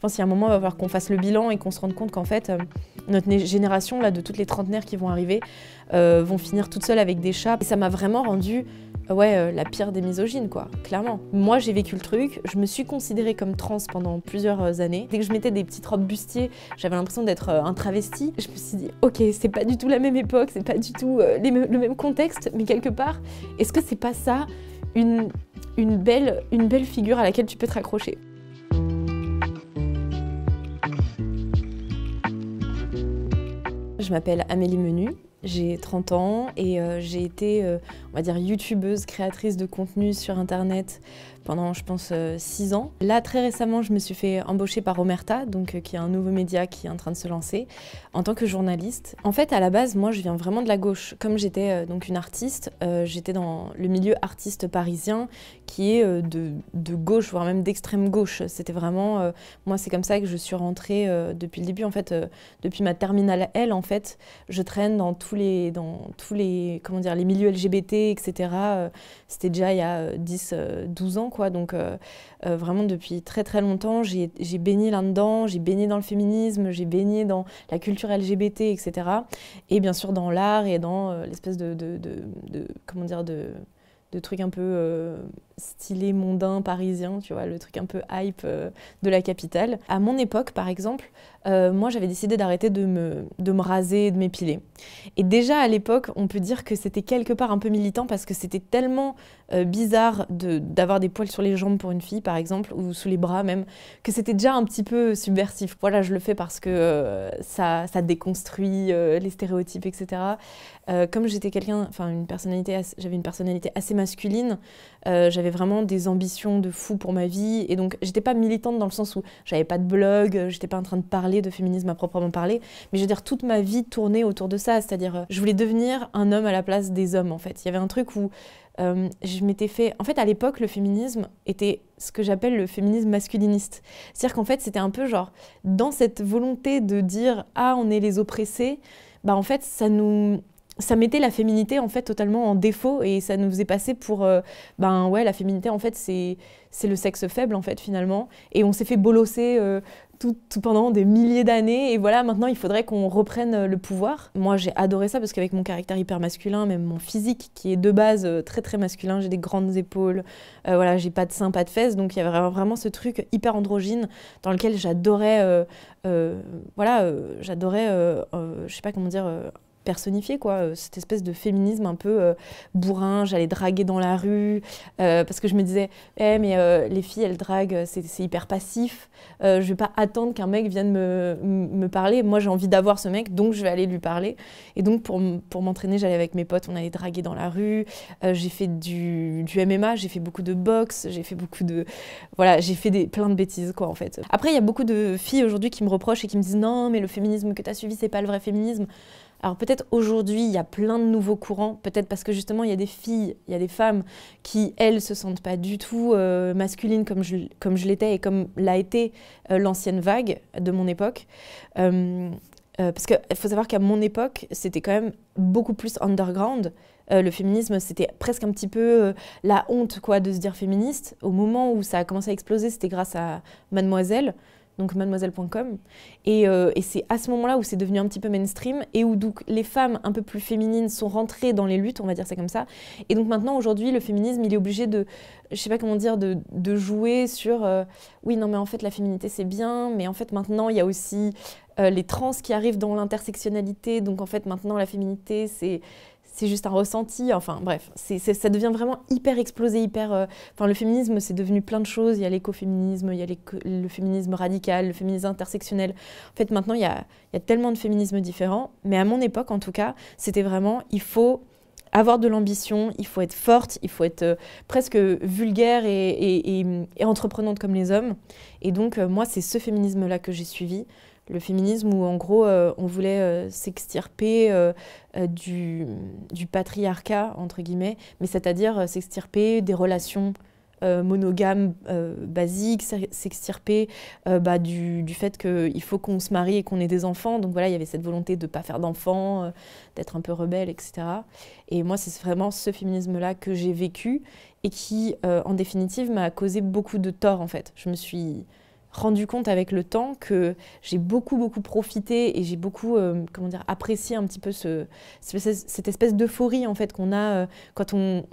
Je pense qu'il y a un moment, il va falloir qu'on fasse le bilan et qu'on se rende compte qu'en fait, notre génération, là, de toutes les trentenaires qui vont arriver, vont finir toutes seules avec des chats. Et ça m'a vraiment rendu ouais, euh, la pire des misogynes, quoi, clairement. Moi, j'ai vécu le truc, je me suis considérée comme trans pendant plusieurs euh, années. Dès que je mettais des petites robes bustiers, j'avais l'impression d'être euh, un travesti. Je me suis dit, ok, c'est pas du tout la même époque, c'est pas du tout le même contexte, mais quelque part, est-ce que c'est pas ça belle, une belle figure à laquelle tu peux te raccrocher? Je m'appelle Amélie Menu, j'ai 30 ans et euh, j'ai été, euh, on va dire, youtubeuse, créatrice de contenu sur Internet pendant, je pense, 6 euh, ans. Là, très récemment, je me suis fait embaucher par Omerta, donc, euh, qui est un nouveau média qui est en train de se lancer, en tant que journaliste. En fait, à la base, moi, je viens vraiment de la gauche. Comme j'étais euh, donc une artiste, j'étais dans le milieu artiste parisien, qui est de, de, gauche, voire même d'extrême gauche. C'était vraiment... moi, c'est comme ça que je suis rentrée depuis le début. En fait, depuis ma terminale L, en fait, je traîne dans tous les, dans tous les, comment dire, les milieux LGBT, etc. C'était déjà il y a 10, 12 Donc euh, euh, vraiment depuis très très longtemps, j'ai baigné là-dedans, j'ai baigné dans le féminisme, j'ai baigné dans la culture LGBT, etc. Et bien sûr dans l'art et dans euh, l'espèce de, de, de de trucs un peu euh, stylés, mondains, parisiens, tu vois, le truc un peu hype euh, de la capitale. À mon époque, par exemple, euh, moi j'avais décidé d'arrêter de me, de me raser de m'épiler. Et déjà à l'époque, on peut dire que c'était quelque part un peu militant parce que c'était tellement bizarre d'avoir des poils sur les jambes pour une fille, par exemple, ou sous les bras même, que c'était déjà un petit peu subversif. Voilà, je le fais parce que ça, ça déconstruit les stéréotypes, etc. comme j'étais quelqu'un, enfin j'avais une personnalité assez masculine. Euh, j'avais vraiment des ambitions de fou pour ma vie. Et donc, j'étais pas militante dans le sens où j'avais pas de blog, euh, j'étais pas en train de parler de féminisme à proprement parler. Mais je veux dire, toute ma vie tournait autour de ça. C'est-à-dire, euh, je voulais devenir un homme à la place des hommes, en fait. Il y avait un truc où je m'étais fait. En fait, à l'époque, le féminisme était ce que j'appelle le féminisme masculiniste. C'est-à-dire qu'en fait, c'était un peu genre, dans cette volonté de dire Ah, on est les oppressés, bah en fait, ça nous ça mettait la féminité en fait totalement en défaut et ça nous faisait passer pour euh, ben ouais la féminité en fait c'est c'est le sexe faible en fait finalement. Et on s'est fait bolosser euh, tout, pendant des milliers d'années et voilà maintenant il faudrait qu'on reprenne euh, le pouvoir. Moi j'ai adoré ça parce qu'avec mon caractère hyper masculin même mon physique qui est de base très très masculin j'ai des grandes épaules voilà j'ai pas de seins pas de fesses donc il y avait vraiment ce truc hyper androgyne dans lequel j'adorais voilà j'adorais je sais pas comment dire personnifier quoi. Euh, cette espèce de féminisme un peu euh, bourrin j'allais draguer dans la rue euh, parce que je me disais eh, mais les filles elles draguent c'est hyper passif. Je vais pas attendre qu'un mec vienne me, me parler. Moi j'ai envie d'avoir ce mec donc je vais aller lui parler et donc pour, pour m'entraîner j'allais avec mes potes on allait draguer dans la rue. J'ai fait du, du MMA j'ai fait beaucoup de boxe j'ai fait beaucoup de voilà j'ai fait des, plein de bêtises quoi en fait. Après il y a beaucoup de filles aujourd'hui qui me reprochent et qui me disent non mais le féminisme que tu as suivi c'est pas le vrai féminisme alors peut-être aujourd'hui, il y a plein de nouveaux courants, peut-être parce que justement, il y a des filles, il y a des femmes qui, elles, se sentent pas du tout euh, masculines comme je, comme je l'étais et comme l'a été euh, l'ancienne vague de mon époque. Euh, parce qu'il faut savoir qu'à mon époque, c'était quand même beaucoup plus underground. le féminisme, c'était presque un petit peu la honte quoi, de se dire féministe. Au moment où ça a commencé à exploser, c'était grâce à Mademoiselle donc mademoiselle.com. Euh, et, c'est à ce moment-là où c'est devenu un petit peu mainstream et où donc les femmes un peu plus féminines sont rentrées dans les luttes, on va dire ça comme ça. Et donc maintenant, aujourd'hui, le féminisme, il est obligé de, je sais pas comment dire, de, jouer sur, euh, oui, non mais en fait la féminité c'est bien, mais en fait maintenant il y a aussi euh, les trans qui arrivent dans l'intersectionnalité, donc en fait maintenant la féminité c'est c'est juste un ressenti. Enfin bref, ça devient vraiment hyper explosé, hyper. Euh, enfin, le féminisme, c'est devenu plein de choses. Il y a l'écoféminisme, il y a le féminisme radical, le féminisme intersectionnel. En fait, maintenant, il y a, tellement de féminismes différents. Mais à mon époque, en tout cas, c'était vraiment il faut avoir de l'ambition, il faut être forte, il faut être euh, presque vulgaire et, entreprenante comme les hommes. Et donc, euh, moi, c'est ce féminisme-là que j'ai suivi le féminisme où en gros euh, on voulait euh, s'extirper euh, du, patriarcat, entre guillemets, mais c'est-à-dire s'extirper des relations monogames basiques, s'extirper bah, du, du, fait qu'il faut qu'on se marie et qu'on ait des enfants. Donc voilà, il y avait cette volonté de ne pas faire d'enfants, d'être un peu rebelle, etc. Et moi, c'est vraiment ce féminisme-là que j'ai vécu et qui, en définitive, m'a causé beaucoup de tort en fait. Je me suis rendu compte avec le temps que j'ai beaucoup beaucoup profité et j'ai beaucoup euh, comment dire apprécié un petit peu ce, cette espèce d'euphorie en fait qu'on a euh, quand on,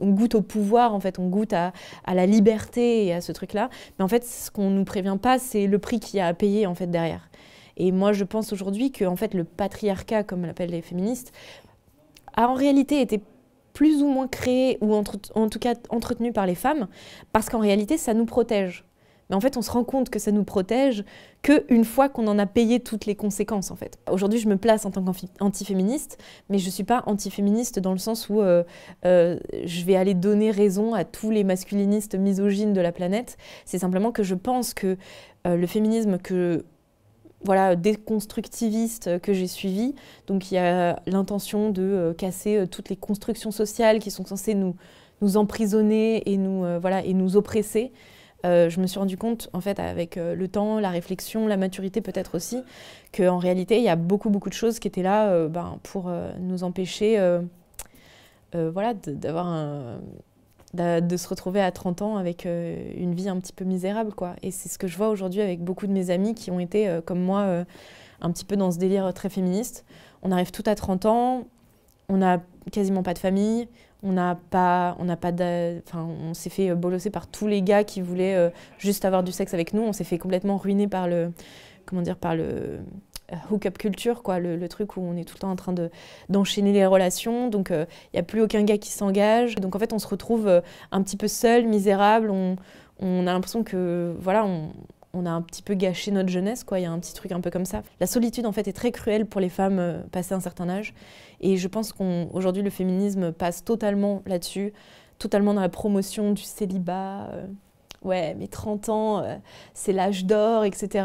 goûte au pouvoir en fait on goûte à, la liberté et à ce truc là mais en fait ce qu'on nous prévient pas c'est le prix qu'il y a à payer en fait derrière. Et moi je pense aujourd'hui que en fait le patriarcat comme l'appellent les féministes a en réalité été plus ou moins créé ou en tout cas entretenu par les femmes parce qu'en réalité ça nous protège mais en fait, on se rend compte que ça nous protège qu'une fois qu'on en a payé toutes les conséquences, en fait. Aujourd'hui, je me place en tant qu'antiféministe, mais je ne suis pas antiféministe dans le sens où euh, euh, je vais aller donner raison à tous les masculinistes misogynes de la planète. C'est simplement que je pense que euh, le féminisme que voilà, déconstructiviste que j'ai suivi. Donc il a l'intention de casser toutes les constructions sociales qui sont censées nous, nous emprisonner et nous, voilà, oppresser. Euh, je me suis rendu compte, en fait, avec euh, le temps, la réflexion, la maturité peut-être aussi, qu'en réalité, il y a beaucoup, beaucoup de choses qui étaient là euh, ben, pour nous empêcher voilà, d'avoir de se retrouver à 30 ans avec une vie un petit peu misérable. Quoi. Et c'est ce que je vois aujourd'hui avec beaucoup de mes amis qui ont été, comme moi, un petit peu dans ce délire très féministe. On arrive tout à 30 ans, on n'a quasiment pas de famille, on n'a pas, on n'a pas, enfin, on s'est fait bolosser par tous les gars qui voulaient euh, juste avoir du sexe avec nous. On s'est fait complètement ruiner par le, comment dire, par le euh, hook-up culture, quoi, le, truc où on est tout le temps en train de d'enchaîner les relations. Donc, il euh, n'y a plus aucun gars qui s'engage. Donc, en fait, on se retrouve un petit peu seul, misérable. On, on a l'impression que, voilà, on a un petit peu gâché notre jeunesse, quoi. Il y a un petit truc un peu comme ça. La solitude, en fait, est très cruelle pour les femmes euh, passées un certain âge. Et je pense qu'aujourd'hui, le féminisme passe totalement là-dessus, totalement dans la promotion du célibat. Euh, ouais, mais 30 ans, euh, c'est l'âge d'or, etc.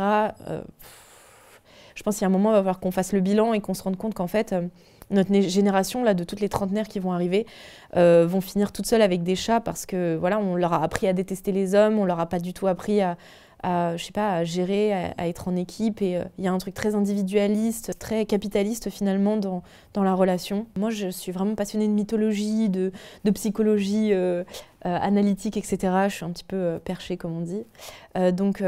je pense qu'il y a un moment, il va falloir qu'on fasse le bilan et qu'on se rende compte qu'en fait, notre génération là de toutes les trentenaires qui vont arriver vont finir toutes seules avec des chats parce que voilà on leur a appris à détester les hommes on leur a pas du tout appris à, à, je sais pas, à gérer, à, être en équipe. Et euh, il y a un truc très individualiste, très capitaliste finalement dans, dans la relation. Moi, je suis vraiment passionnée de mythologie, de, psychologie euh, euh, analytique, etc. Je suis un petit peu perchée, comme on dit. donc,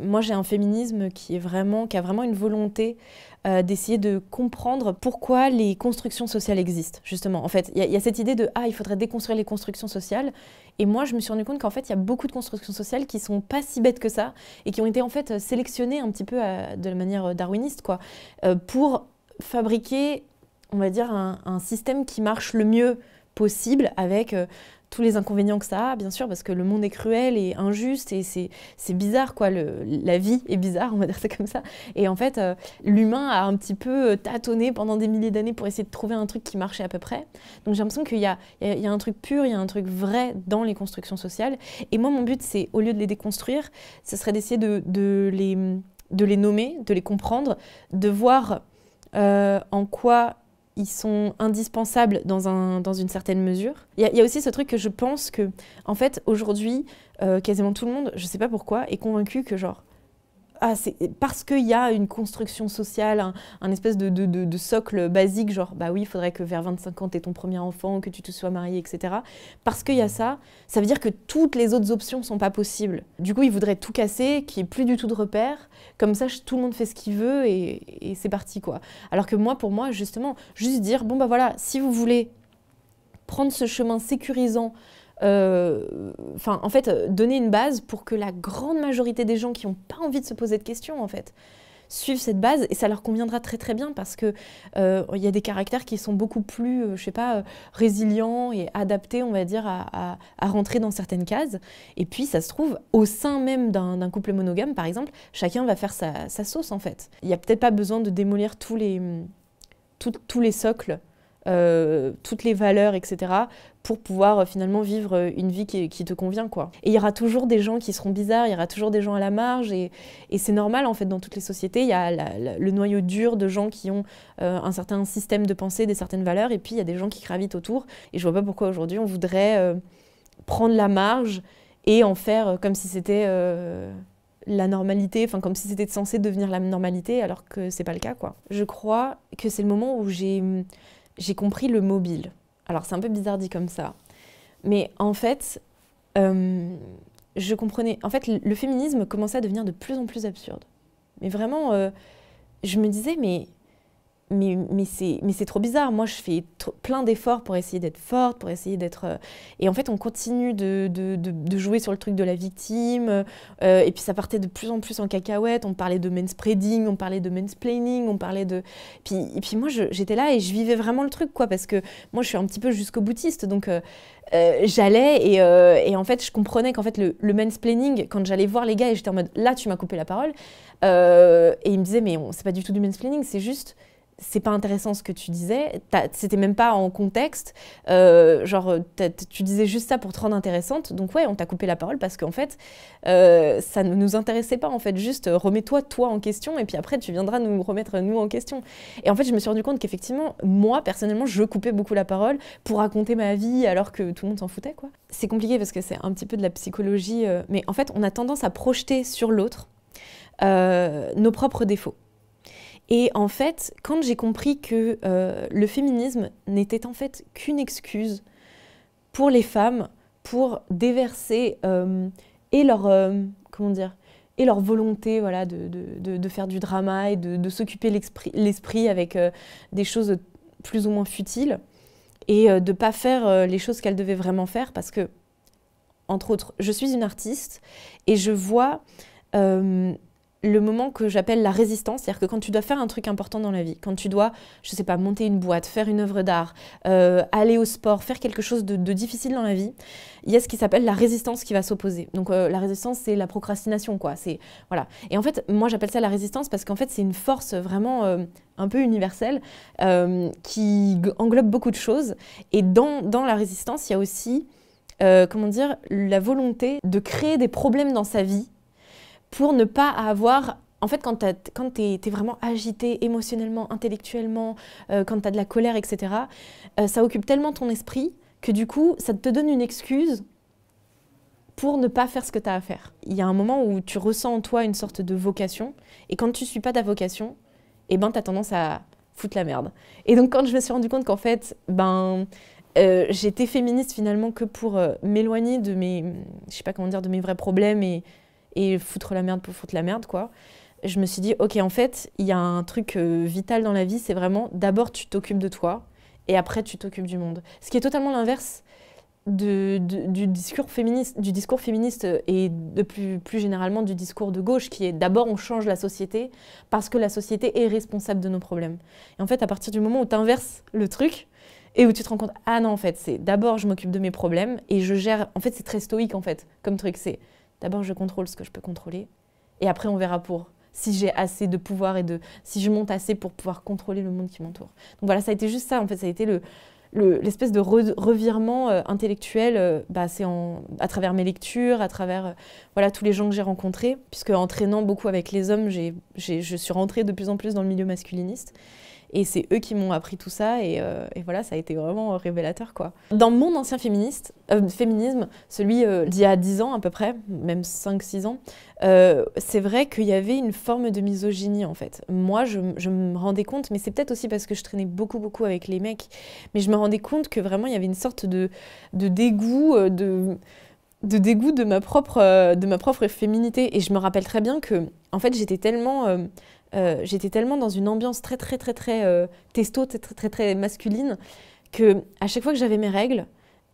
moi, j'ai un féminisme qui, est vraiment, qui a vraiment une volonté euh, d'essayer de comprendre pourquoi les constructions sociales existent, justement. En fait, il y, a cette idée de ah, il faudrait déconstruire les constructions sociales. Et moi, je me suis rendu compte qu'en fait, il y a beaucoup de constructions sociales qui sont pas si bêtes que ça et qui ont été en fait sélectionnées un petit peu euh, de la manière darwiniste, quoi, euh, pour fabriquer, on va dire, un, système qui marche le mieux possible avec tous les inconvénients que ça a, bien sûr, parce que le monde est cruel et injuste et c'est bizarre, quoi. Le, la vie est bizarre, on va dire ça comme ça. Et en fait, euh, l'humain a un petit peu euh, tâtonné pendant des milliers d'années pour essayer de trouver un truc qui marchait à peu près. Donc j'ai l'impression qu'il y, y, y a, un truc pur, il y a un truc vrai dans les constructions sociales. Et moi, mon but, c'est, au lieu de les déconstruire, ce serait d'essayer de, de, les, de les nommer, de les comprendre, de voir euh, en quoi sont indispensables dans, un, dans une certaine mesure. Il y, a aussi ce truc que je pense que, en fait, aujourd'hui, euh, quasiment tout le monde, je sais pas pourquoi, est convaincu que, genre, ah, parce qu'il y a une construction sociale, un, espèce de, socle basique, genre, bah oui, il faudrait que vers 25 ans, tu aies ton premier enfant, que tu te sois marié, etc. Parce qu'il y a ça, ça veut dire que toutes les autres options sont pas possibles. Du coup, ils voudraient tout casser, qu'il n'y ait plus du tout de repères. Comme ça, tout le monde fait ce qu'il veut et, et c'est parti, quoi. Alors que moi, pour moi, justement, juste dire, bon, bah voilà, si vous voulez prendre ce chemin sécurisant, enfin, en fait, euh, donner une base pour que la grande majorité des gens qui n'ont pas envie de se poser de questions, en fait, suivent cette base et ça leur conviendra très très bien parce que euh, il y a des caractères qui sont beaucoup plus, je sais pas, résilients et adaptés, on va dire, à, rentrer dans certaines cases. Et puis, ça se trouve, au sein même d'un couple monogame, par exemple, chacun va faire sa, sauce, en fait. Il n'y a peut-être pas besoin de démolir tous les socles euh, toutes les valeurs, etc., pour pouvoir euh, finalement vivre euh, une vie qui, te convient. quoi. Et il y aura toujours des gens qui seront bizarres, il y aura toujours des gens à la marge, et, c'est normal en fait dans toutes les sociétés. Il y a le noyau dur de gens qui ont un certain système de pensée, des certaines valeurs, et puis il y a des gens qui gravitent autour. Et je vois pas pourquoi aujourd'hui on voudrait prendre la marge et en faire comme si c'était la normalité, enfin comme si c'était censé devenir la normalité, alors que c'est pas le cas quoi. Je crois que c'est le moment où j'ai j'ai compris le mobile. Alors c'est un peu bizarre dit comme ça, mais en fait, euh, je comprenais. En fait, le féminisme commençait à devenir de plus en plus absurde. Mais vraiment, euh, je me disais, mais mais, mais c'est trop bizarre. Moi, je fais plein d'efforts pour essayer d'être forte, pour essayer d'être. Euh, et en fait, on continue de, de, de, jouer sur le truc de la victime. Euh, et puis, ça partait de plus en plus en cacahuète. On parlait de manspreading, on parlait de mansplaining, on parlait de. Puis, et puis, moi, j'étais là et je vivais vraiment le truc, quoi. Parce que moi, je suis un petit peu jusqu'au boutiste. Donc, euh, j'allais et, et, en fait, je comprenais qu'en fait, le, le mansplaining, quand j'allais voir les gars et j'étais en mode là, tu m'as coupé la parole. et ils me disaient, mais c'est pas du tout du mansplaining, c'est juste c'est pas intéressant ce que tu disais, c'était même pas en contexte, euh, genre tu disais juste ça pour te rendre intéressante, donc ouais, on t'a coupé la parole parce qu'en fait, euh, ça ne nous intéressait pas en fait, juste euh, remets-toi toi en question et puis après tu viendras nous remettre nous en question. Et en fait, je me suis rendu compte qu'effectivement, moi personnellement, je coupais beaucoup la parole pour raconter ma vie alors que tout le monde s'en foutait quoi. C'est compliqué parce que c'est un petit peu de la psychologie, mais en fait, on a tendance à projeter sur l'autre nos propres défauts. Et en fait, quand j'ai compris que euh, le féminisme n'était en fait qu'une excuse pour les femmes pour déverser euh, et leur euh, comment dire et leur volonté voilà de, de, de faire du drama et de, s'occuper l'esprit avec des choses plus ou moins futiles et de pas faire les choses qu'elles devaient vraiment faire parce que entre autres je suis une artiste et je vois le moment que j'appelle la résistance, c'est-à-dire que quand tu dois faire un truc important dans la vie, quand tu dois, je sais pas, monter une boîte, faire une œuvre d'art, euh, aller au sport, faire quelque chose de, difficile dans la vie, il y a ce qui s'appelle la résistance qui va s'opposer. Donc euh, la résistance, c'est la procrastination, quoi. C'est voilà. Et en fait, moi j'appelle ça la résistance parce qu'en fait c'est une force vraiment euh, un peu universelle qui englobe beaucoup de choses. Et dans, dans la résistance, il y a aussi comment dire la volonté de créer des problèmes dans sa vie pour ne pas avoir en fait, quand tu es, vraiment agité émotionnellement, intellectuellement, euh, quand tu as de la colère, etc., euh, ça occupe tellement ton esprit que du coup, ça te donne une excuse pour ne pas faire ce que tu as à faire. Il y a un moment où tu ressens en toi une sorte de vocation, et quand tu suis pas ta vocation, eh ben, tu as tendance à foutre la merde. Et donc, quand je me suis rendu compte qu'en fait, ben, euh, j'étais féministe finalement que pour m'éloigner de mes, je sais pas comment dire, de mes vrais problèmes et et foutre la merde pour foutre la merde, quoi. Je me suis dit, ok, en fait, il y a un truc euh, vital dans la vie, c'est vraiment d'abord tu t'occupes de toi et après tu t'occupes du monde. Ce qui est totalement l'inverse du, discours féministe, du discours féministe et de plus, plus généralement du discours de gauche, qui est d'abord on change la société parce que la société est responsable de nos problèmes. Et en fait, à partir du moment où tu inverses le truc, et où tu te rends compte, ah non, en fait, c'est d'abord je m'occupe de mes problèmes et je gère. En fait, c'est très stoïque, en fait, comme truc. C'est D'abord, je contrôle ce que je peux contrôler. Et après, on verra pour si j'ai assez de pouvoir et de si je monte assez pour pouvoir contrôler le monde qui m'entoure. Donc voilà, ça a été juste ça. En fait, ça a été le l'espèce de revirement euh, intellectuel, euh, bah, à travers mes lectures, à travers euh, voilà tous les gens que j'ai rencontrés, puisque en traînant beaucoup avec les hommes, je suis rentrée de plus en plus dans le milieu masculiniste. Et c'est eux qui m'ont appris tout ça et, euh, voilà, ça a été vraiment révélateur quoi. Dans mon ancien euh, féminisme, celui euh, d'il y a 10 ans à peu près, même 5-6 ans, c'est vrai qu'il y avait une forme de misogynie en fait. Moi, je, me rendais compte, mais c'est peut-être aussi parce que je traînais beaucoup beaucoup avec les mecs, mais je me rendais compte que vraiment il y avait une sorte de, de dégoût, de dégoût de ma propre de ma propre féminité et je me rappelle très bien que en fait j'étais tellement euh, j'étais tellement dans une ambiance très très très très euh, testo, très, très très très masculine, que à chaque fois que j'avais mes règles,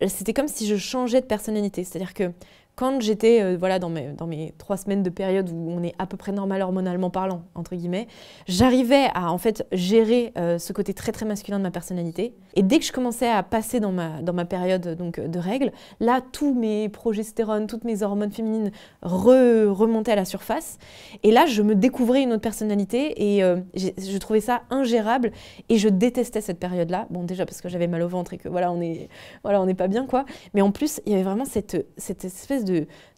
c'était comme si je changeais de personnalité. C'est-à-dire que quand j'étais euh, voilà, dans, mes, dans mes trois semaines de période où on est à peu près normal hormonalement parlant, entre guillemets, j'arrivais à en fait gérer euh, ce côté très très masculin de ma personnalité. Et dès que je commençais à passer dans ma, dans ma période donc, de règles, là, tous mes progestérones, toutes mes hormones féminines remontaient à la surface. Et là, je me découvrais une autre personnalité et euh, je trouvais ça ingérable et je détestais cette période-là. Bon, déjà parce que j'avais mal au ventre et que voilà, on est, voilà, on n'est pas bien, quoi. Mais en plus, il y avait vraiment cette, cette espèce de,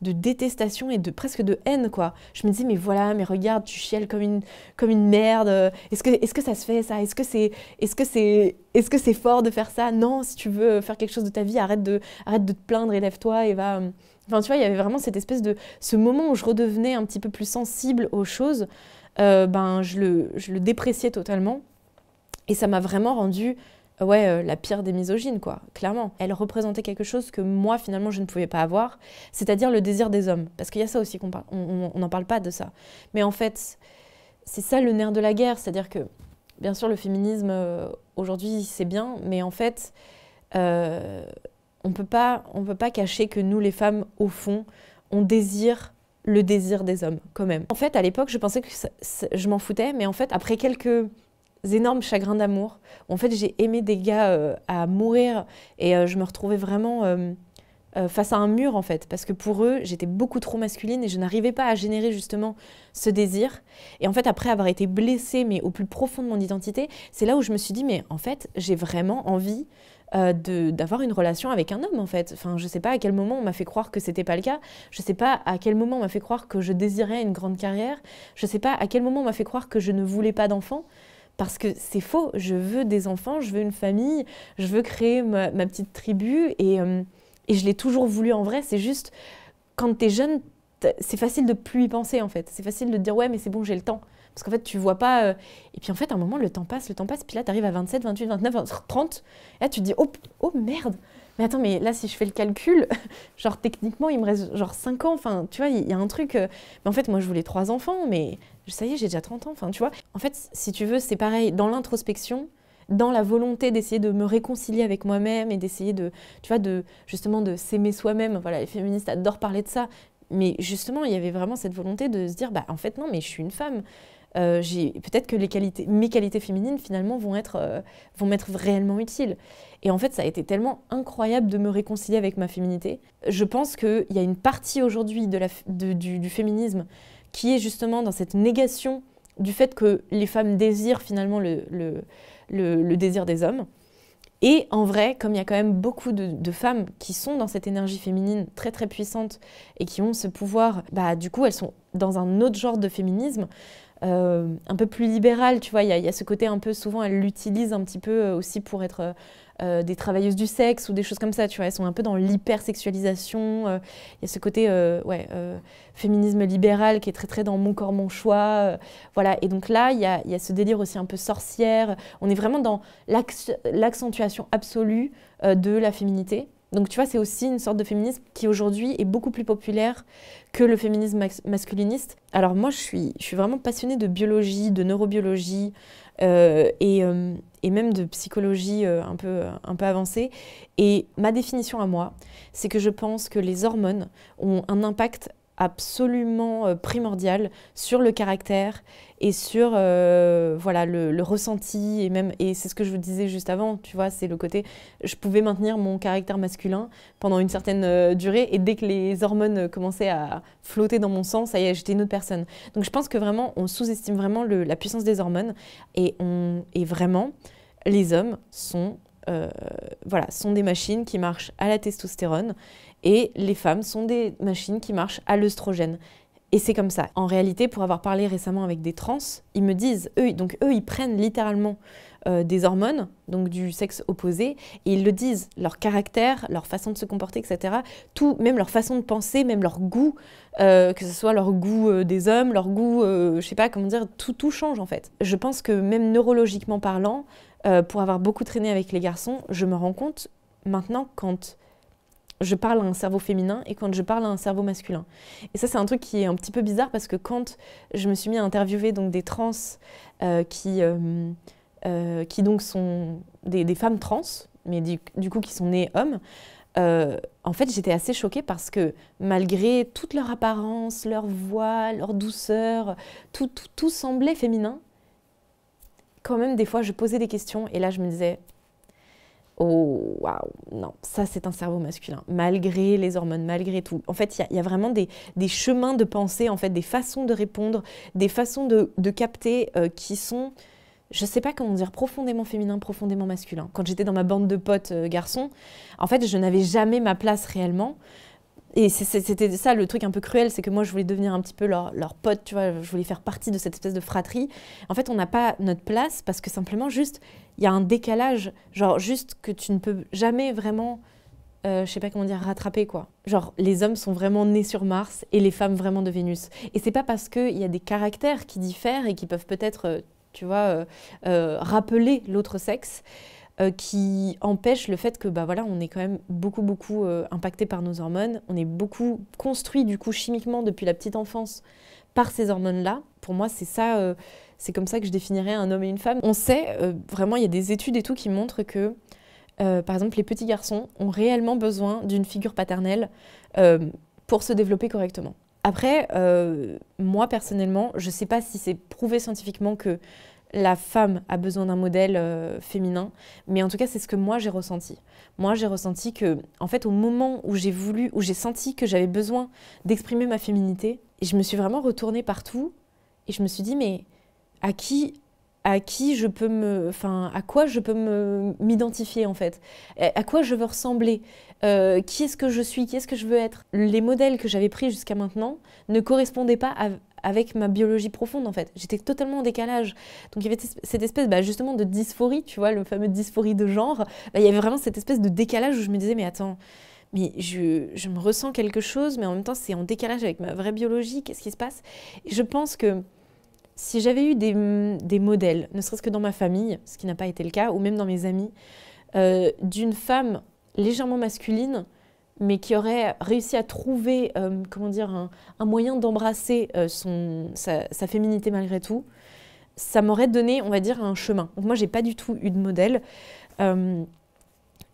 détestation et de presque de haine, quoi. Je me disais, mais voilà, mais regarde, tu chiales comme une, comme une merde. Est-ce que, est que ça se fait, ça? Est-ce que c'est est -ce c'est est -ce c'est fort de faire ça? Non, si tu veux faire quelque chose de ta vie, arrête de, arrête de te plaindre, élève-toi et va... Enfin, tu vois, il y avait vraiment cette espèce de... Ce moment où je redevenais un petit peu plus sensible aux choses, euh, ben, je le, je le dépréciais totalement. Et ça m'a vraiment rendu ouais, la pire des misogynes, quoi, clairement. Elle représentait quelque chose que moi, finalement, je ne pouvais pas avoir, c'est-à-dire le désir des hommes. Parce qu'il y a ça aussi qu'on parle, on n'en parle pas de ça. Mais en fait, c'est ça le nerf de la guerre, c'est-à-dire que, bien sûr, le féminisme, aujourd'hui, c'est bien, mais en fait, euh, on on peut pas cacher que nous, les femmes, au fond, on désire le désir des hommes, quand même. En fait, à l'époque, je pensais que je m'en foutais, mais en fait, après quelques énormes chagrins d'amour, en fait, j'ai aimé des gars euh, à mourir et euh, je me retrouvais vraiment face à un mur, en fait, parce que pour eux, j'étais beaucoup trop masculine et je n'arrivais pas à générer justement ce désir. Et en fait, après avoir été blessée, mais au plus profond de mon identité, c'est là où je me suis dit, mais en fait, j'ai vraiment envie euh, d'avoir une relation avec un homme en fait. Enfin, je sais pas à quel moment on m'a fait croire que c'était pas le cas. Je sais pas à quel moment on m'a fait croire que je désirais une grande carrière. Je sais pas à quel moment on m'a fait croire que je ne voulais pas d'enfants. Parce que c'est faux, je veux des enfants, je veux une famille, je veux créer ma, petite tribu et, euh, et je l'ai toujours voulu en vrai. C'est juste, quand tu es jeune, c'est facile de plus y penser en fait. C'est facile de dire ouais mais c'est bon j'ai le temps. Parce qu'en fait, tu vois pas. Euh, et puis en fait, à un moment, le temps passe, le temps passe. Puis là, tu arrives à 27, 28, 29, 30. Et là, tu te dis, oh, oh merde Mais attends, mais là, si je fais le calcul, genre techniquement, il me reste genre 5 ans. Enfin, tu vois, il y, a un truc. Euh, mais en fait, moi, je voulais 3 enfants, mais ça y est, j'ai déjà 30 ans. Enfin, tu vois. En fait, si tu veux, c'est pareil. Dans l'introspection, dans la volonté d'essayer de me réconcilier avec moi-même et d'essayer de, tu vois, de justement de s'aimer soi-même. Voilà, les féministes adorent parler de ça. Mais justement, il y avait vraiment cette volonté de se dire, bah en fait non, mais je suis une femme. Euh, peut-être que les qualités, mes qualités féminines finalement vont être, euh, vont m'être réellement utiles. Et en fait, ça a été tellement incroyable de me réconcilier avec ma féminité. Je pense qu'il y a une partie aujourd'hui de du, du, féminisme qui est justement dans cette négation du fait que les femmes désirent finalement le, le, le, désir des hommes. Et en vrai, comme il y a quand même beaucoup de, de, femmes qui sont dans cette énergie féminine très très puissante et qui ont ce pouvoir, bah du coup elles sont dans un autre genre de féminisme. Euh, un peu plus libérale, tu vois, il y, a ce côté un peu, souvent, elle l'utilise un petit peu euh, aussi pour être euh, des travailleuses du sexe ou des choses comme ça, tu vois, elles sont un peu dans l'hypersexualisation, il y a ce côté, ouais, féminisme libéral qui est très très dans mon corps, mon choix, voilà, et donc là, il y a, y a, ce délire aussi un peu sorcière, on est vraiment dans l'accentuation absolue de la féminité, donc tu vois, c'est aussi une sorte de féminisme qui aujourd'hui est beaucoup plus populaire que le féminisme masculiniste. Alors moi, je suis, je vraiment passionnée de biologie, de neurobiologie euh, et, euh, et, même de psychologie euh, un, peu, un peu avancée. Et ma définition à moi, c'est que je pense que les hormones ont un impact absolument euh, primordial sur le caractère et sur euh, voilà le, ressenti et même et c'est ce que je vous disais juste avant tu vois c'est le côté je pouvais maintenir mon caractère masculin pendant une certaine euh, durée et dès que les hormones commençaient à flotter dans mon sang ça y est j'étais une autre personne. Donc je pense que vraiment on sous-estime vraiment la puissance des hormones et on vraiment les hommes sont voilà sont des machines qui marchent à la testostérone et les femmes sont des machines qui marchent à l'œstrogène. Et c'est comme ça. En réalité, pour avoir parlé récemment avec des trans, ils me disent, eux, donc eux, ils prennent littéralement euh, des hormones, donc du sexe opposé, et ils le disent, leur caractère, leur façon de se comporter, etc. Tout, même leur façon de penser, même leur goût, euh, que ce soit leur goût euh, des hommes, leur goût, je sais pas comment dire, tout, tout change en fait. Je pense que même neurologiquement parlant, pour avoir beaucoup traîné avec les garçons, je me rends compte maintenant quand je parle à un cerveau féminin et quand je parle à un cerveau masculin. Et ça, c'est un truc qui est un petit peu bizarre parce que quand je me suis mis à interviewer donc, des trans euh, qui, euh, euh, qui donc sont des, femmes trans, mais du, coup qui sont nées hommes, en fait, j'étais assez choquée parce que malgré toute leur apparence, leur voix, leur douceur, tout, tout, tout semblait féminin, quand même, des fois, je posais des questions et là, je me disais, oh waouh, non, ça c'est un cerveau masculin, malgré les hormones, malgré tout. En fait, il y, a vraiment des, chemins de pensée, en fait, des façons de répondre, des façons de, capter euh, qui sont, je sais pas comment dire, profondément féminin, profondément masculin. Quand j'étais dans ma bande de potes euh, garçons, en fait, je n'avais jamais ma place réellement. Et c'était ça le truc un peu cruel, c'est que moi je voulais devenir un petit peu leur, pote, tu vois, je voulais faire partie de cette espèce de fratrie. En fait, on n'a pas notre place parce que simplement juste, il y a un décalage, genre juste que tu ne peux jamais vraiment, euh, je sais pas comment dire, rattraper quoi. Genre les hommes sont vraiment nés sur Mars et les femmes vraiment de Vénus. Et c'est pas parce qu'il y a des caractères qui diffèrent et qui peuvent peut-être, euh, tu vois, euh, euh, rappeler l'autre sexe euh, qui empêche le fait que bah voilà, on est quand même beaucoup beaucoup euh, impacté par nos hormones, on est beaucoup construit du coup chimiquement depuis la petite enfance par ces hormones-là. Pour moi, c'est ça, euh, c'est comme ça que je définirais un homme et une femme. On sait vraiment, il y a des études et tout qui montrent que par exemple, les petits garçons ont réellement besoin d'une figure paternelle pour se développer correctement. Après, moi personnellement, je ne sais pas si c'est prouvé scientifiquement que la femme a besoin d'un modèle euh, féminin, mais en tout cas c'est ce que moi j'ai ressenti. Moi j'ai ressenti que, en fait, au moment où j'ai voulu, où j'ai senti que j'avais besoin d'exprimer ma féminité, je me suis vraiment retournée partout et je me suis dit mais à qui, à qui je peux me, enfin à quoi je peux m'identifier en fait, à quoi je veux ressembler, euh, qui est-ce que je suis, qui est-ce que je veux être? Les modèles que j'avais pris jusqu'à maintenant ne correspondaient pas à, avec ma biologie profonde en fait. J'étais totalement en décalage. Donc il y avait cette espèce bah, justement de dysphorie, tu vois, le fameux dysphorie de genre. Bah, il y avait vraiment cette espèce de décalage où je me disais mais attends, mais je, me ressens quelque chose, mais en même temps c'est en décalage avec ma vraie biologie, qu'est-ce qui se passe? Et je pense que si j'avais eu des, des modèles, ne serait-ce que dans ma famille, ce qui n'a pas été le cas, ou même dans mes amis, euh, d'une femme légèrement masculine, mais qui aurait réussi à trouver euh, comment dire, un, moyen d'embrasser euh, sa, féminité malgré tout, ça m'aurait donné, on va dire, un chemin. Donc moi, j'ai pas du tout eu de modèle. Euh,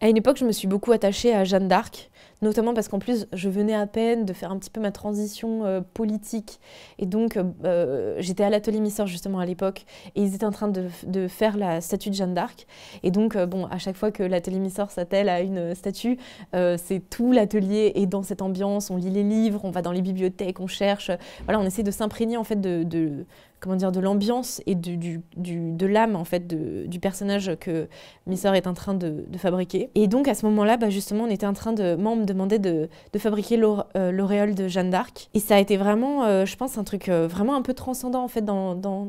à une époque, je me suis beaucoup attachée à Jeanne d'Arc, notamment parce qu'en plus, je venais à peine de faire un petit peu ma transition euh, politique. Et donc, euh, j'étais à l'atelier Misseur justement à l'époque, et ils étaient en train de, de faire la statue de Jeanne d'Arc. Et donc, euh, bon, à chaque fois que l'atelier Misseur s'attelle à une statue, c'est tout l'atelier est dans cette ambiance, on lit les livres, on va dans les bibliothèques, on cherche. Voilà, on essaie de s'imprégner en fait de comment dire, de l'ambiance et du, du, de l'âme en fait du personnage que Misseur est en train de, fabriquer. Et donc à ce moment-là, bah, justement, on était en train de, moi on me demandait de, de fabriquer euh, l'auréole de Jeanne d'Arc. Et ça a été vraiment, euh, je pense, un truc euh, vraiment un peu transcendant en fait dans, dans,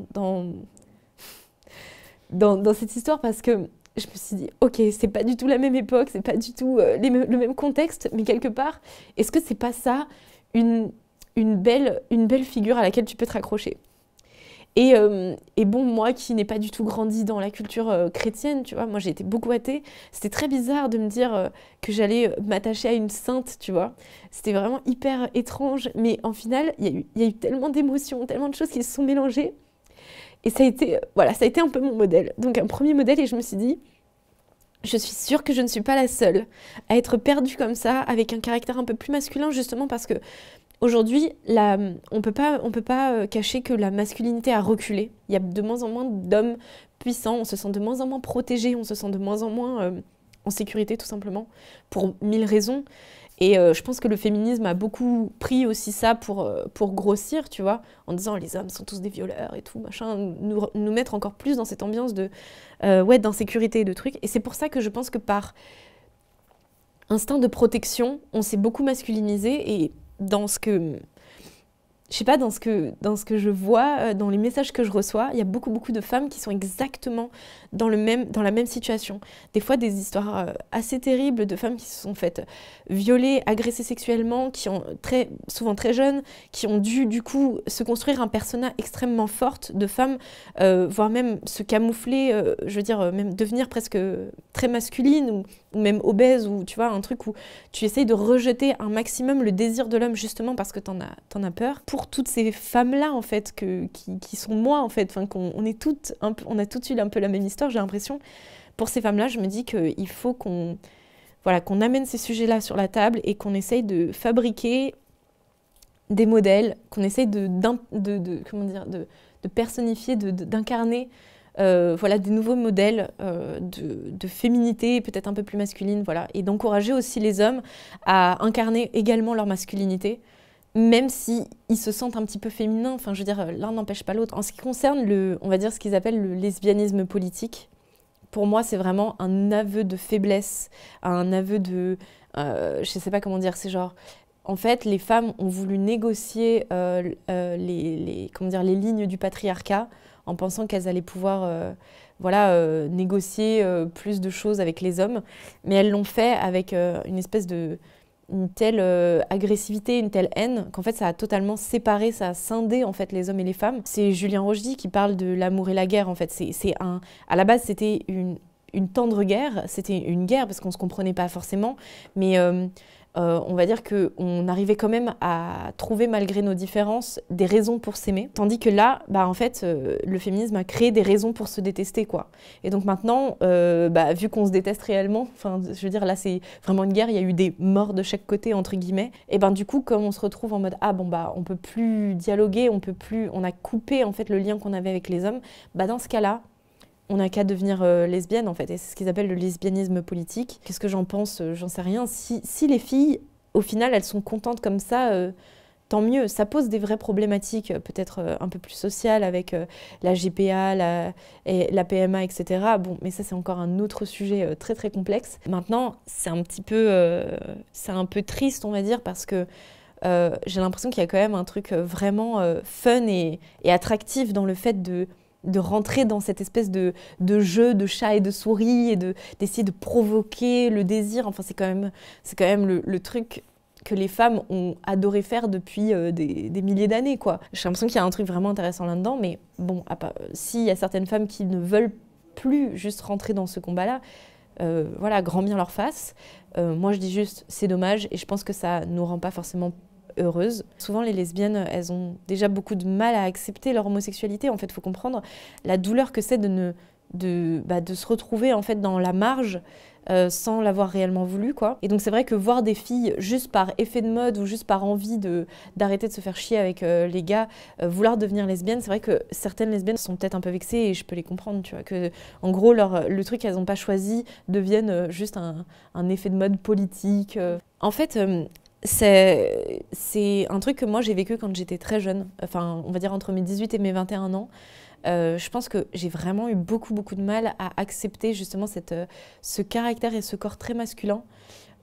dans cette histoire parce que je me suis dit, ok, c'est pas du tout la même époque, c'est pas du tout le même contexte, mais quelque part, est-ce que c'est pas ça une, une, belle, une belle figure à laquelle tu peux te raccrocher? Euh, et, bon, moi qui n'ai pas du tout grandi dans la culture euh, chrétienne, tu vois, moi j'ai été beaucoup athée, c'était très bizarre de me dire euh, que j'allais m'attacher à une sainte, tu vois. C'était vraiment hyper étrange, mais en final, il y, a eu tellement d'émotions, tellement de choses qui se sont mélangées. Et ça a été, voilà, ça a été un peu mon modèle. Donc un premier modèle, et je me suis dit, je suis sûre que je ne suis pas la seule à être perdue comme ça, avec un caractère un peu plus masculin, justement parce que Aujourd'hui, on peut pas, on peut pas euh, cacher que la masculinité a reculé. Il y a de moins en moins d'hommes puissants, on se sent de moins en moins protégé, on se sent de moins en moins euh, en sécurité tout simplement, pour mille raisons. Et euh, je pense que le féminisme a beaucoup pris aussi ça pour, pour grossir, tu vois, en disant les hommes sont tous des violeurs et tout, machin, nous, nous mettre encore plus dans cette ambiance de ouais, d'insécurité et de trucs. Et c'est pour ça que je pense que par instinct de protection, on s'est beaucoup masculinisé et dans ce que je sais pas, dans ce que, dans ce que je vois, euh, dans les messages que je reçois, il y a beaucoup, beaucoup de femmes qui sont exactement dans, le même, dans la même situation. Des fois, des histoires euh, assez terribles de femmes qui se sont faites violer, agresser sexuellement, qui ont très, souvent très jeunes, qui ont dû, du coup, se construire un persona extrêmement forte de femmes, euh, voire même se camoufler, je veux dire, même devenir presque très masculine ou, même obèse, ou tu vois, un truc où tu essayes de rejeter un maximum le désir de l'homme justement parce que t'en as, en as peur. Pour toutes ces femmes-là, en fait, que, qui, sont moi, en fait, enfin, qu'on on est toutes, on a toutes eu un peu la même histoire, j'ai l'impression. Pour ces femmes-là, je me dis qu'il faut qu'on voilà, amène ces sujets-là sur la table et qu'on essaye de fabriquer des modèles, qu'on essaye de, de, de, comment dire, de, de personnifier, d'incarner euh, voilà, des nouveaux modèles euh, de, de, féminité, peut-être un peu plus masculine, voilà, et d'encourager aussi les hommes à incarner également leur masculinité même si ils se sentent un petit peu féminins. Enfin, je veux dire, l'un n'empêche pas l'autre. En ce qui concerne le, on va dire ce qu'ils appellent le lesbianisme politique, pour moi, c'est vraiment un aveu de faiblesse, un aveu de, euh, je sais pas comment dire, c'est genre, en fait, les femmes ont voulu négocier euh, euh, les, les, comment dire, les lignes du patriarcat en pensant qu'elles allaient pouvoir voilà, négocier plus de choses avec les hommes. Mais elles l'ont fait avec une espèce de, une telle euh, agressivité, une telle haine, qu'en fait ça a totalement séparé, ça a scindé en fait les hommes et les femmes. C'est Julien Rochdy qui parle de l'amour et la guerre en fait. C'est un, à la base c'était une, tendre guerre. C'était une guerre parce qu'on ne se comprenait pas forcément, mais euh, on va dire qu'on arrivait quand même à trouver, malgré nos différences, des raisons pour s'aimer. Tandis que là, bah, en fait, euh, le féminisme a créé des raisons pour se détester, quoi. Et donc maintenant, euh, bah, vu qu'on se déteste réellement, je veux dire, là, c'est vraiment une guerre, il y a eu des morts de chaque côté, entre guillemets. Et ben du coup, comme on se retrouve en mode, ah bon, bah, on peut plus dialoguer, on peut plus, on a coupé, en fait, le lien qu'on avait avec les hommes, bah, dans ce cas-là, on n'a qu'à devenir euh, lesbienne en fait. Et c'est ce qu'ils appellent le lesbianisme politique. Qu'est-ce que j'en pense euh, J'en sais rien. Si, les filles, au final, elles sont contentes comme ça, euh, tant mieux. Ça pose des vraies problématiques, peut-être un peu plus sociales avec la GPA, la, et la PMA, etc. Bon, mais ça c'est encore un autre sujet très très complexe. Maintenant, c'est un petit peu, c'est un peu triste, on va dire, parce que j'ai l'impression qu'il y a quand même un truc vraiment fun et attractif dans le fait de de rentrer dans cette espèce de, jeu de chat et de souris et d'essayer de, provoquer le désir. Enfin, c'est quand même, quand même le, truc que les femmes ont adoré faire depuis euh, des, milliers d'années. quoi. J'ai l'impression qu'il y a un truc vraiment intéressant là-dedans, mais bon, s'il y a certaines femmes qui ne veulent plus juste rentrer dans ce combat-là, euh, voilà, grand bien leur face. Euh, moi, je dis juste, c'est dommage, et je pense que ça nous rend pas forcément heureuse. Souvent, les lesbiennes, elles ont déjà beaucoup de mal à accepter leur homosexualité. En fait, il faut comprendre la douleur que c'est de, ne, de, bah, se retrouver en fait dans la marge euh, sans l'avoir réellement voulu. Et donc c'est vrai que voir des filles juste par effet de mode ou juste par envie de d'arrêter de se faire chier avec euh, les gars euh, vouloir devenir lesbiennes, c'est vrai que certaines lesbiennes sont peut-être un peu vexées et je peux les comprendre, tu vois que en gros le truc qu'elles n'ont pas choisi devienne juste un, effet de mode politique. En fait, c'est un truc que moi j'ai vécu quand j'étais très jeune, enfin on va dire entre mes 18 et mes 21 ans. Euh, je pense que j'ai vraiment eu beaucoup beaucoup de mal à accepter justement cette, euh, ce caractère et ce corps très masculin.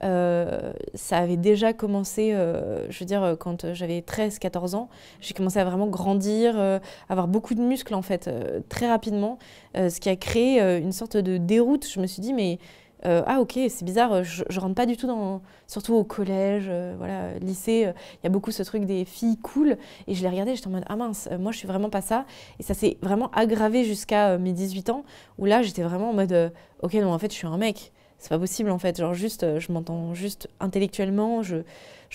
Euh, ça avait déjà commencé, je veux dire, quand j'avais 13-14 ans, j'ai commencé à vraiment grandir, avoir beaucoup de muscles en fait, très rapidement, ce qui a créé une sorte de déroute. Je me suis dit, mais euh, ah ok, c'est bizarre, euh, je, rentre pas du tout dans, surtout au collège, euh, voilà, lycée, il y a beaucoup ce truc des filles cool, et je l'ai regardé, j'étais en mode, ah mince, moi je suis vraiment pas ça, et ça s'est vraiment aggravé jusqu'à mes 18 ans, où là j'étais vraiment en mode, ok non en fait je suis un mec, c'est pas possible en fait, genre juste, je m'entends juste intellectuellement, je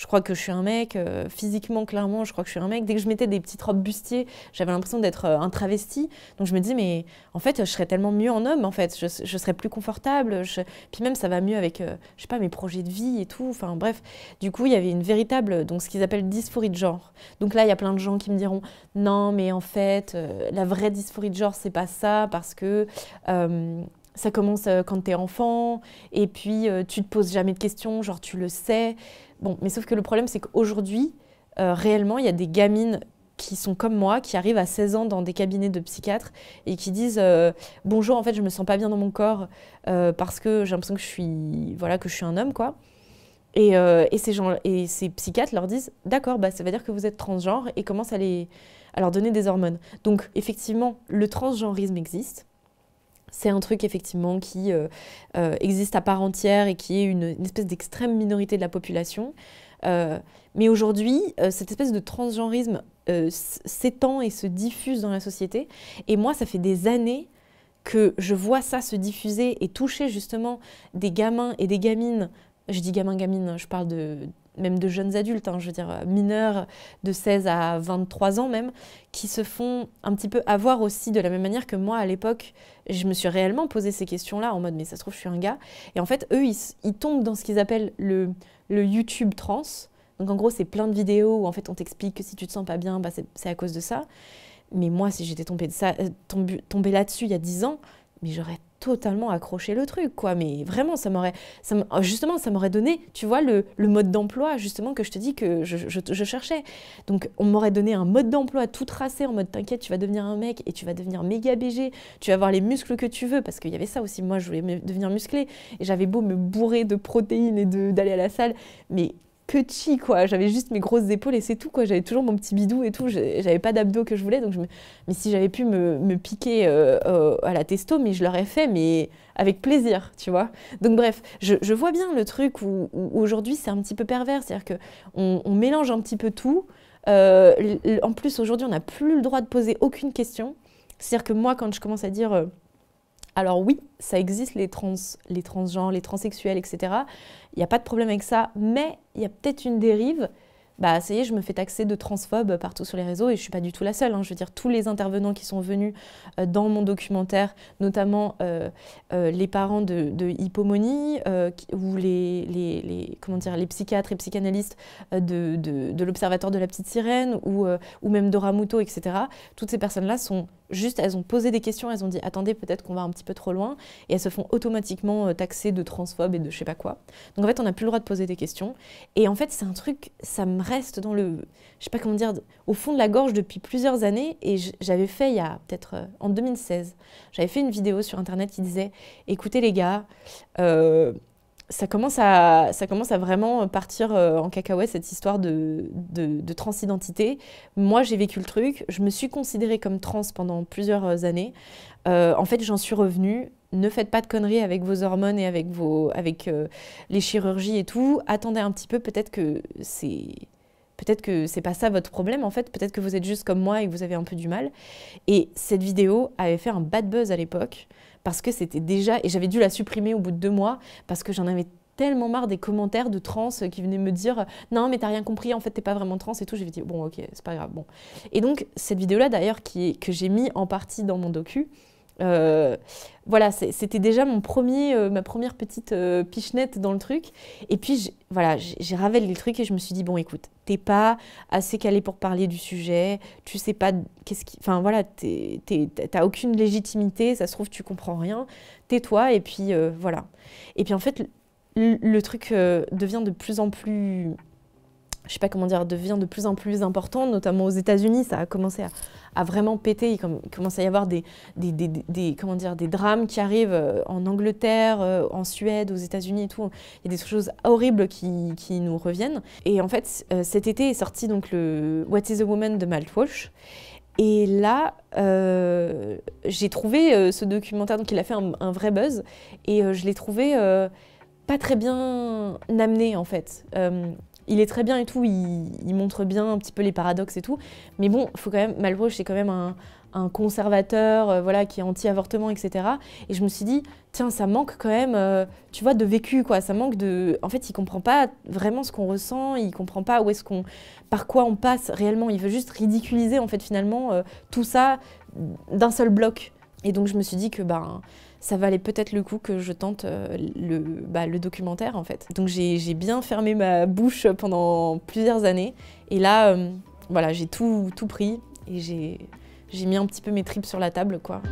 je crois que je suis un mec, euh, physiquement, clairement, je crois que je suis un mec. Dès que je mettais des petites robes bustiers, j'avais l'impression d'être euh, un travesti. Donc je me dis, mais en fait, je serais tellement mieux en homme, en fait. Je, serais plus confortable. Puis même, ça va mieux avec, euh, je sais pas, mes projets de vie et tout. Enfin bref, du coup, il y avait une véritable, donc ce qu'ils appellent dysphorie de genre. Donc là, il y a plein de gens qui me diront, non, mais en fait, la vraie dysphorie de genre, c'est pas ça, parce que ça commence quand t'es enfant, et puis tu te poses jamais de questions, genre tu le sais. Bon, mais sauf que le problème, c'est qu'aujourd'hui, euh, réellement, il y a des gamines qui sont comme moi, qui arrivent à 16 ans dans des cabinets de psychiatres et qui disent euh, bonjour, en fait, je me sens pas bien dans mon corps euh, parce que j'ai l'impression que je suis voilà que je suis un homme quoi. Et, et ces gens et ces psychiatres leur disent d'accord, bah ça veut dire que vous êtes transgenre et commencent à les à leur donner des hormones. Donc effectivement, le transgenrisme existe. C'est un truc effectivement qui euh, euh, existe à part entière et qui est une, espèce d'extrême minorité de la population. Euh, mais aujourd'hui, cette espèce de transgenrisme s'étend et se diffuse dans la société. Et moi, ça fait des années que je vois ça se diffuser et toucher justement des gamins et des gamines. Je dis gamins, gamines, je parle de, même de jeunes adultes, hein, je veux dire mineurs de 16 à 23 ans même, qui se font un petit peu avoir aussi de la même manière que moi à l'époque, je me suis réellement posé ces questions-là en mode mais ça se trouve je suis un gars. Et en fait, eux, ils, tombent dans ce qu'ils appellent le, le YouTube trans. Donc en gros, c'est plein de vidéos où en fait on t'explique que si tu te sens pas bien, bah, c'est à cause de ça. Mais moi, si j'étais tombée, tombée là-dessus il y a 10 ans, mais j'aurais totalement accroché le truc, quoi. Mais vraiment, ça m'aurait, justement, ça m'aurait donné, tu vois, le, mode d'emploi, justement, que je te dis que je, cherchais. Donc, on m'aurait donné un mode d'emploi tout tracé en mode, t'inquiète, tu vas devenir un mec et tu vas devenir méga BG, tu vas avoir les muscles que tu veux, parce qu'il y avait ça aussi. Moi, je voulais devenir musclé et j'avais beau me bourrer de protéines et d'aller à la salle, mais petit quoi. J'avais juste mes grosses épaules et c'est tout quoi. J'avais toujours mon petit bidou et tout. J'avais pas d'abdos que je voulais. Donc je Mais si j'avais pu me, me piquer euh, euh, à la testo, mais je l'aurais fait, mais avec plaisir, tu vois. Donc bref, je, je vois bien le truc où, aujourd'hui c'est un petit peu pervers. C'est-à-dire qu'on on mélange un petit peu tout. Euh, en plus, aujourd'hui, on n'a plus le droit de poser aucune question. C'est-à-dire que moi, quand je commence à dire Alors oui, ça existe les trans, les transgenres, les transsexuels, etc. Il n'y a pas de problème avec ça, mais il y a peut-être une dérive bah ça y est, je me fais taxer de transphobe partout sur les réseaux et je suis pas du tout la seule. Hein. Je veux dire, tous les intervenants qui sont venus euh, dans mon documentaire, notamment euh, euh, les parents de, de Hippomonie ou les, comment dire, les psychiatres et psychanalystes de, de, de l'Observatoire de la Petite Sirène ou, même Doramuto, etc. Toutes ces personnes-là sont juste, elles ont posé des questions, elles ont dit attendez, peut-être qu'on va un petit peu trop loin et elles se font automatiquement taxer de transphobes et de je sais pas quoi. Donc en fait, on n'a plus le droit de poser des questions. Et en fait, c'est un truc, ça me reste dans le, je sais pas comment dire, au fond de la gorge depuis plusieurs années. Et j'avais fait il y a peut-être euh, en 2016, j'avais fait une vidéo sur internet qui disait, écoutez les gars, euh, ça commence, à, ça commence à vraiment partir euh, en cacahuète, cette histoire de, de, transidentité. Moi, j'ai vécu le truc. Je me suis considérée comme trans pendant plusieurs années. en fait, j'en suis revenue ne faites pas de conneries avec vos hormones et avec, vos, avec euh, les chirurgies et tout. Attendez un petit peu, peut-être que c'est peut-être que c'est pas ça votre problème en fait, peut-être que vous êtes juste comme moi et que vous avez un peu du mal. Et cette vidéo avait fait un bad buzz à l'époque parce que c'était déjà et j'avais dû la supprimer au bout de deux mois parce que j'en avais tellement marre des commentaires de trans qui venaient me dire non mais t'as rien compris en fait t'es pas vraiment trans et tout j'ai dit bon ok c'est pas grave bon et donc cette vidéo là d'ailleurs qui que j'ai mis en partie dans mon docu euh, voilà, c'était déjà mon premier, euh, ma première petite euh, pichenette dans le truc. Et puis, voilà, j'ai ravelé le truc et je me suis dit, bon, écoute, t'es pas assez calé pour parler du sujet, tu sais pas qu'est-ce qui. Enfin, voilà, t'as aucune légitimité, ça se trouve, tu comprends rien, tais-toi, et puis voilà. Et puis, en fait, le truc devient de plus en plus je sais pas comment dire, devient de plus en plus important, notamment aux États-Unis. Ça a commencé à, vraiment péter. Il commence à y avoir des, drames qui arrivent euh, en Angleterre, euh, en Suède, aux États-Unis et tout. Il y a des choses horribles qui, nous reviennent. Et en fait, euh, cet été est sorti donc le What is a Woman de Matt Walsh. Et là, j'ai trouvé ce documentaire, donc il a fait un, vrai buzz, et je l'ai trouvé pas très bien amené en fait il est très bien et tout, il, montre bien un petit peu les paradoxes et tout. Mais bon, faut quand même, Malbroche, c'est quand même un, conservateur, euh, voilà, qui est anti-avortement, etc. Et je me suis dit, tiens, ça manque quand même, euh, tu vois, de vécu, quoi. Ça manque de. En fait, il comprend pas vraiment ce qu'on ressent, il comprend pas où est-ce qu'on, par quoi on passe réellement. Il veut juste ridiculiser, en fait, finalement, euh, tout ça d'un seul bloc. Et donc, je me suis dit que, ben ça valait peut-être le coup que je tente euh, le, bah, le documentaire en fait. Donc j'ai bien fermé ma bouche pendant plusieurs années et là, euh, voilà, j'ai tout, tout pris et j'ai mis un petit peu mes tripes sur la table quoi.